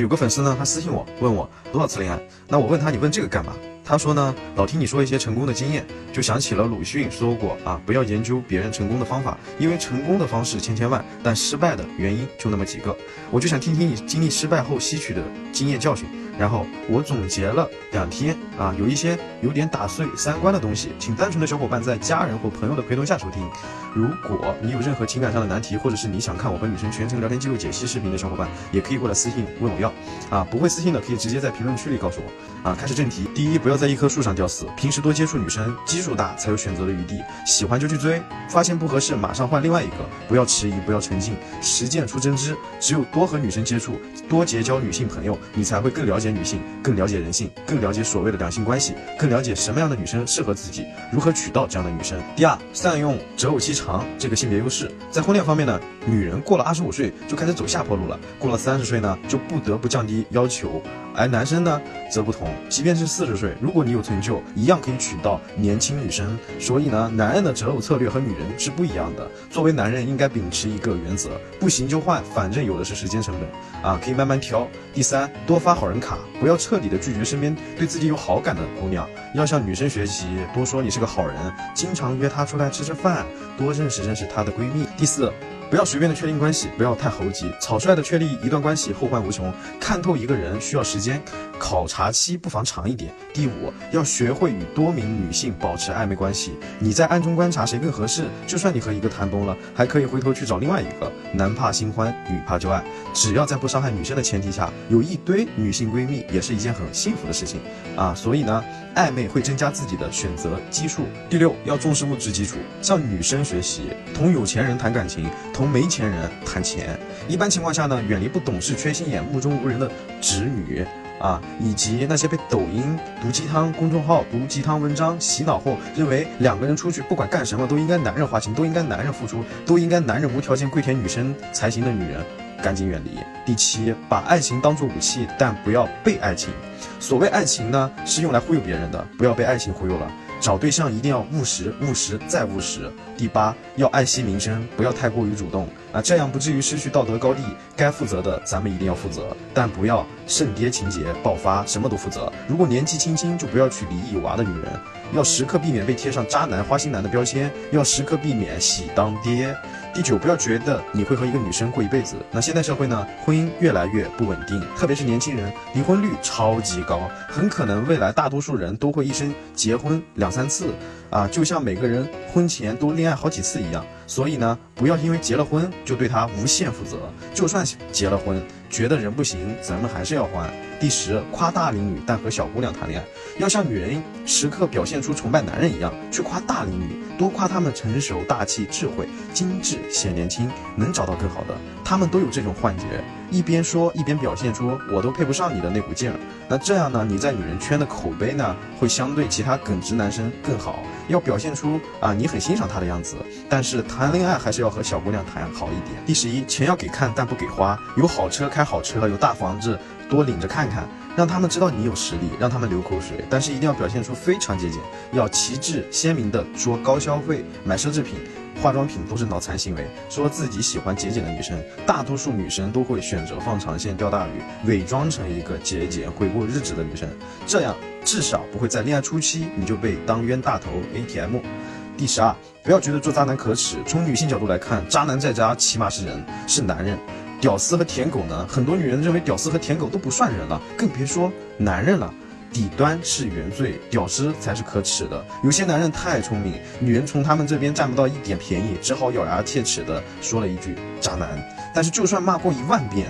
有个粉丝呢，他私信我问我多少次恋爱，那我问他你问这个干嘛？他说呢，老听你说一些成功的经验，就想起了鲁迅说过啊，不要研究别人成功的方法，因为成功的方式千千万，但失败的原因就那么几个。我就想听听你经历失败后吸取的经验教训。然后我总结了两天啊，有一些有点打碎三观的东西，请单纯的小伙伴在家人或朋友的陪同下收听。如果你有任何情感上的难题，或者是你想看我和女生全程聊天记录解析视频的小伙伴，也可以过来私信问我要。啊，不会私信的可以直接在评论区里告诉我。啊，开始正题，第一，不要在一棵树上吊死，平时多接触女生，基数大才有选择的余地，喜欢就去追，发现不合适马上换另外一个，不要迟疑，不要沉浸，实践出真知。只有多和女生接触，多结交女性朋友，你才会更了解。女性更了解人性，更了解所谓的两性关系，更了解什么样的女生适合自己，如何娶到这样的女生。第二，善用择偶期长这个性别优势，在婚恋方面呢，女人过了二十五岁就开始走下坡路了，过了三十岁呢就不得不降低要求。而男生呢则不同，即便是四十岁，如果你有成就，一样可以娶到年轻女生。所以呢，男人的择偶策略和女人是不一样的。作为男人，应该秉持一个原则：不行就换，反正有的是时间成本啊，可以慢慢挑。第三，多发好人卡，不要彻底的拒绝身边对自己有好感的姑娘，要向女生学习，多说你是个好人，经常约她出来吃吃饭，多认识认识她的闺蜜。第四。不要随便的确定关系，不要太猴急，草率的确立一段关系后患无穷。看透一个人需要时间，考察期不妨长一点。第五，要学会与多名女性保持暧昧关系，你在暗中观察谁更合适，就算你和一个谈崩了，还可以回头去找另外一个。男怕新欢，女怕旧爱，只要在不伤害女生的前提下，有一堆女性闺蜜也是一件很幸福的事情啊。所以呢，暧昧会增加自己的选择基数。第六，要重视物质基础，向女生学习，同有钱人谈感情。同没钱人谈钱，一般情况下呢，远离不懂事、缺心眼、目中无人的直女啊，以及那些被抖音毒鸡汤公众号毒鸡汤文章洗脑后，认为两个人出去不管干什么都应该男人花钱，都应该男人付出，都应该男人无条件跪舔女生才行的女人，赶紧远离。第七，把爱情当作武器，但不要被爱情。所谓爱情呢，是用来忽悠别人的，不要被爱情忽悠了。找对象一定要务实，务实再务实。第八，要爱惜名声，不要太过于主动啊，这样不至于失去道德高地。该负责的咱们一定要负责，但不要圣爹情节爆发，什么都负责。如果年纪轻轻就不要娶离异有娃的女人，要时刻避免被贴上渣男、花心男的标签，要时刻避免喜当爹。第九，不要觉得你会和一个女生过一辈子。那现代社会呢，婚姻越来越不稳定，特别是年轻人，离婚率超级高，很可能未来大多数人都会一生结婚两三次，啊，就像每个人婚前都恋爱好几次一样。所以呢，不要因为结了婚就对他无限负责。就算结了婚，觉得人不行，咱们还是要还。第十，夸大龄女，但和小姑娘谈恋爱，要像女人时刻表现出崇拜男人一样，去夸大龄女，多夸她们成熟、大气、智慧、精致、显年轻，能找到更好的。她们都有这种幻觉，一边说一边表现出我都配不上你的那股劲儿。那这样呢，你在女人圈的口碑呢，会相对其他耿直男生更好。要表现出啊，你很欣赏她的样子，但是谈恋爱还是要和小姑娘谈好一点。第十一，钱要给看，但不给花。有好车开好车，有大房子多领着看看，让他们知道你有实力，让他们流口水。但是一定要表现出非常节俭，要旗帜鲜明的说高消费，买奢侈品。化妆品都是脑残行为，说自己喜欢节俭的女生，大多数女生都会选择放长线钓大鱼，伪装成一个节俭会过日子的女生，这样至少不会在恋爱初期你就被当冤大头 ATM。第十二，不要觉得做渣男可耻，从女性角度来看，渣男再渣起码是人，是男人。屌丝和舔狗呢？很多女人认为屌丝和舔狗都不算人了，更别说男人了。底端是原罪，屌丝才是可耻的。有些男人太聪明，女人从他们这边占不到一点便宜，只好咬牙切齿的说了一句“渣男”。但是就算骂过一万遍。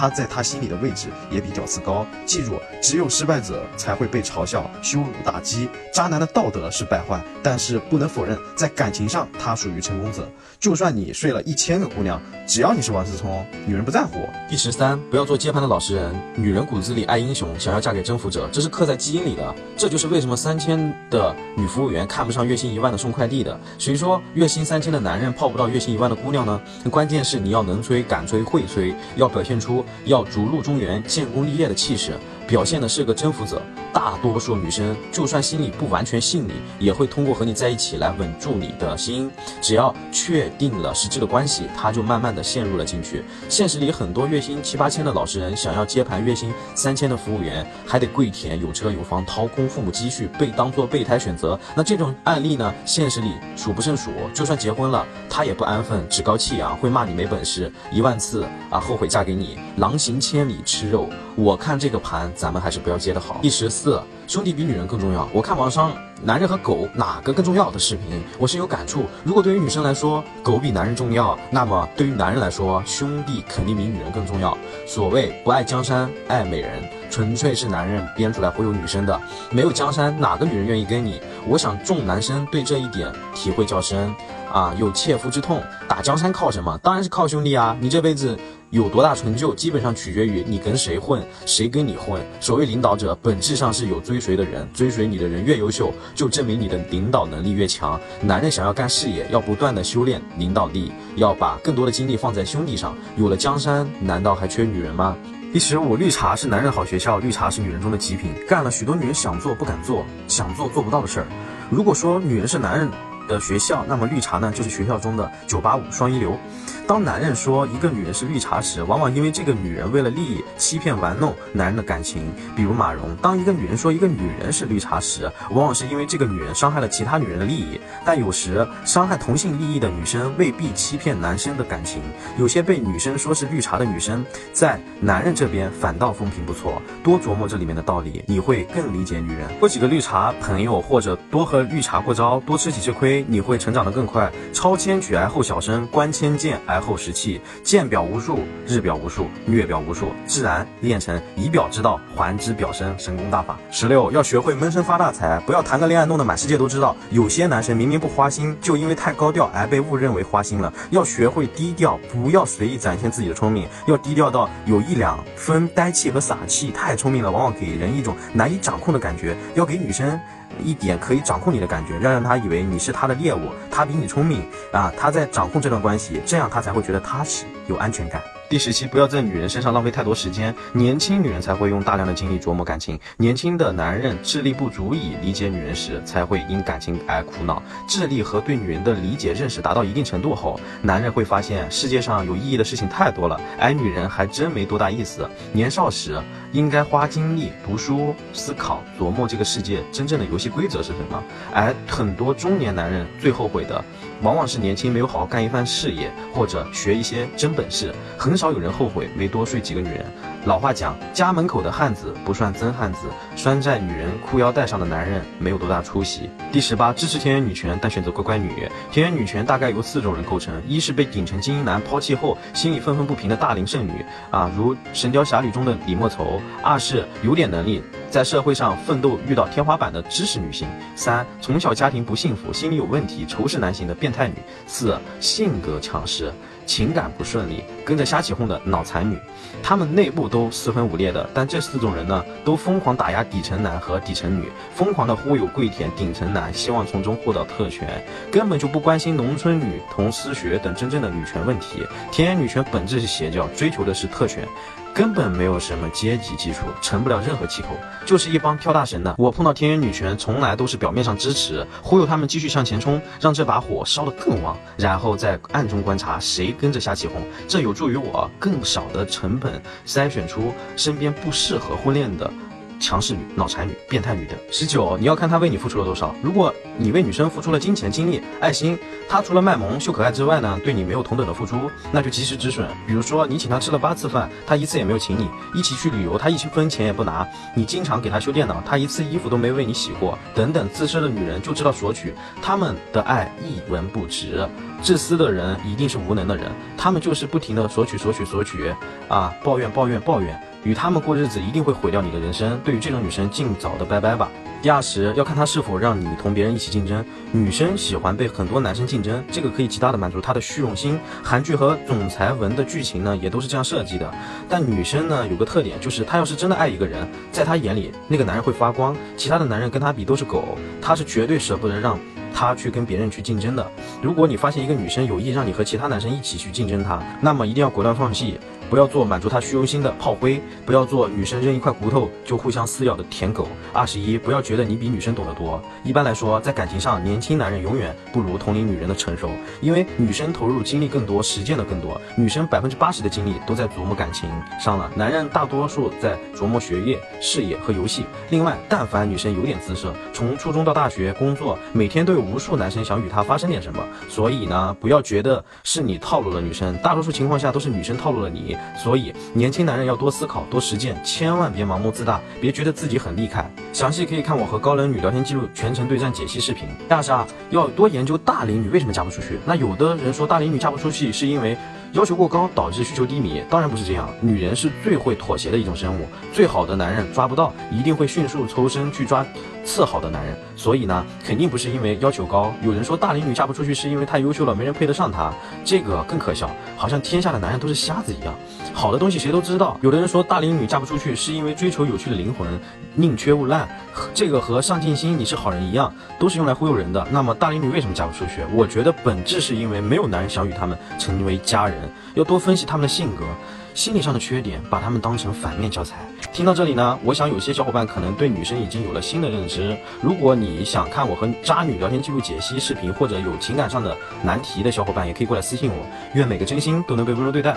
他在他心里的位置也比屌丝高。记住，只有失败者才会被嘲笑、羞辱、打击。渣男的道德是败坏，但是不能否认，在感情上他属于成功者。就算你睡了一千个姑娘，只要你是王思聪，女人不在乎。第十三，不要做接盘的老实人。女人骨子里爱英雄，想要嫁给征服者，这是刻在基因里的。这就是为什么三千的女服务员看不上月薪一万的送快递的。谁说月薪三千的男人泡不到月薪一万的姑娘呢？关键是你要能吹、敢吹、会吹，要表现出。要逐鹿中原、建功立业的气势，表现的是个征服者。大多数女生就算心里不完全信你，也会通过和你在一起来稳住你的心。只要确定了实质的关系，她就慢慢的陷入了进去。现实里很多月薪七八千的老实人，想要接盘月薪三千的服务员，还得跪舔有车有房，掏空父母积蓄，被当做备胎选择。那这种案例呢，现实里数不胜数。就算结婚了，她也不安分，趾高气扬，会骂你没本事，一万次啊后悔嫁给你，狼行千里吃肉。我看这个盘，咱们还是不要接的好。第十四，四兄弟比女人更重要。我看网上男人和狗哪个更重要的视频，我是有感触。如果对于女生来说，狗比男人重要，那么对于男人来说，兄弟肯定比女人更重要。所谓不爱江山爱美人，纯粹是男人编出来忽悠女生的。没有江山，哪个女人愿意跟你？我想众男生对这一点体会较深啊，有切肤之痛。打江山靠什么？当然是靠兄弟啊！你这辈子。有多大成就，基本上取决于你跟谁混，谁跟你混。所谓领导者，本质上是有追随的人，追随你的人越优秀，就证明你的领导能力越强。男人想要干事业，要不断的修炼领导力，要把更多的精力放在兄弟上。有了江山，难道还缺女人吗？第十五，绿茶是男人好学校，绿茶是女人中的极品，干了许多女人想做不敢做，想做做不到的事儿。如果说女人是男人的学校，那么绿茶呢，就是学校中的九八五双一流。当男人说一个女人是绿茶时，往往因为这个女人为了利益欺骗玩弄男人的感情。比如马蓉，当一个女人说一个女人是绿茶时，往往是因为这个女人伤害了其他女人的利益。但有时伤害同性利益的女生未必欺骗男生的感情。有些被女生说是绿茶的女生，在男人这边反倒风评不错。多琢磨这里面的道理，你会更理解女人。多几个绿茶朋友，或者多和绿茶过招，多吃几次亏，你会成长得更快。超千举癌后小生，观千剑癌后实气，见表无数，日表无数，月表无数，自然练成以表之道还之表身，神功大法。十六要学会闷声发大财，不要谈个恋爱弄得满世界都知道。有些男生明明不花心，就因为太高调而被误认为花心了。要学会低调，不要随意展现自己的聪明，要低调到有一两分呆气和傻气。太聪明了，往往给人一种难以掌控的感觉。要给女生。一点可以掌控你的感觉，要让他以为你是他的猎物，他比你聪明啊，他在掌控这段关系，这样他才会觉得踏实，有安全感。第十七，不要在女人身上浪费太多时间。年轻女人才会用大量的精力琢磨感情，年轻的男人智力不足以理解女人时，才会因感情而苦恼。智力和对女人的理解认识达到一定程度后，男人会发现世界上有意义的事情太多了，而女人还真没多大意思。年少时应该花精力读书、思考、琢磨这个世界真正的游戏规则是什么，而很多中年男人最后悔的。往往是年轻没有好好干一番事业，或者学一些真本事，很少有人后悔没多睡几个女人。老话讲，家门口的汉子不算真汉子，拴在女人裤腰带上的男人没有多大出息。第十八，支持田园女权，但选择乖乖女。田园女权大概由四种人构成：一是被顶层精英男抛弃后心里愤愤不平的大龄剩女，啊，如《神雕侠侣》中的李莫愁；二是有点能力。在社会上奋斗遇到天花板的知识女性，三从小家庭不幸福，心理有问题，仇视男性的变态女，四性格强势，情感不顺利，跟着瞎起哄的脑残女，她们内部都四分五裂的，但这四种人呢，都疯狂打压底层男和底层女，疯狂的忽悠跪舔顶层男，希望从中获得特权，根本就不关心农村女童失学等真正的女权问题。田园女权本质是邪教，追求的是特权。根本没有什么阶级基础，成不了任何气候，就是一帮跳大神的。我碰到田园女权，从来都是表面上支持，忽悠他们继续向前冲，让这把火烧得更旺，然后在暗中观察谁跟着瞎起哄，这有助于我更少的成本筛选出身边不适合婚恋的。强势女、脑残女、变态女等。十九，你要看他为你付出了多少。如果你为女生付出了金钱、精力、爱心，他除了卖萌、秀可爱之外呢，对你没有同等的付出，那就及时止损。比如说，你请他吃了八次饭，他一次也没有请你；一起去旅游，他一分钱也不拿；你经常给他修电脑，他一次衣服都没为你洗过。等等，自私的女人就知道索取，他们的爱一文不值。自私的人一定是无能的人，他们就是不停的索取、索取、索取，啊，抱怨、抱怨、抱怨。与他们过日子一定会毁掉你的人生。对于这种女生，尽早的拜拜吧。第二十，要看她是否让你同别人一起竞争。女生喜欢被很多男生竞争，这个可以极大的满足她的虚荣心。韩剧和总裁文的剧情呢，也都是这样设计的。但女生呢，有个特点，就是她要是真的爱一个人，在她眼里，那个男人会发光，其他的男人跟她比都是狗，她是绝对舍不得让他去跟别人去竞争的。如果你发现一个女生有意让你和其他男生一起去竞争她，那么一定要果断放弃。不要做满足他虚荣心的炮灰，不要做女生扔一块骨头就互相撕咬的舔狗。二十一，不要觉得你比女生懂得多。一般来说，在感情上，年轻男人永远不如同龄女人的成熟，因为女生投入精力更多，实践的更多。女生百分之八十的精力都在琢磨感情上了，男人大多数在琢磨学业、事业和游戏。另外，但凡女生有点姿色，从初中到大学工作，每天都有无数男生想与她发生点什么。所以呢，不要觉得是你套路了女生，大多数情况下都是女生套路了你。所以，年轻男人要多思考、多实践，千万别盲目自大，别觉得自己很厉害。详细可以看我和高冷女聊天记录全程对战解析视频。第二是啊，要多研究大龄女为什么嫁不出去。那有的人说大龄女嫁不出去是因为。要求过高导致需求低迷，当然不是这样。女人是最会妥协的一种生物，最好的男人抓不到，一定会迅速抽身去抓次好的男人。所以呢，肯定不是因为要求高。有人说大龄女嫁不出去是因为太优秀了，没人配得上她，这个更可笑，好像天下的男人都是瞎子一样。好的东西谁都知道。有的人说大龄女嫁不出去是因为追求有趣的灵魂，宁缺毋滥，这个和上进心你是好人一样，都是用来忽悠人的。那么大龄女为什么嫁不出去？我觉得本质是因为没有男人想与她们成为家人。要多分析他们的性格、心理上的缺点，把他们当成反面教材。听到这里呢，我想有些小伙伴可能对女生已经有了新的认知。如果你想看我和渣女聊天记录解析视频，或者有情感上的难题的小伙伴，也可以过来私信我。愿每个真心都能被温柔对待。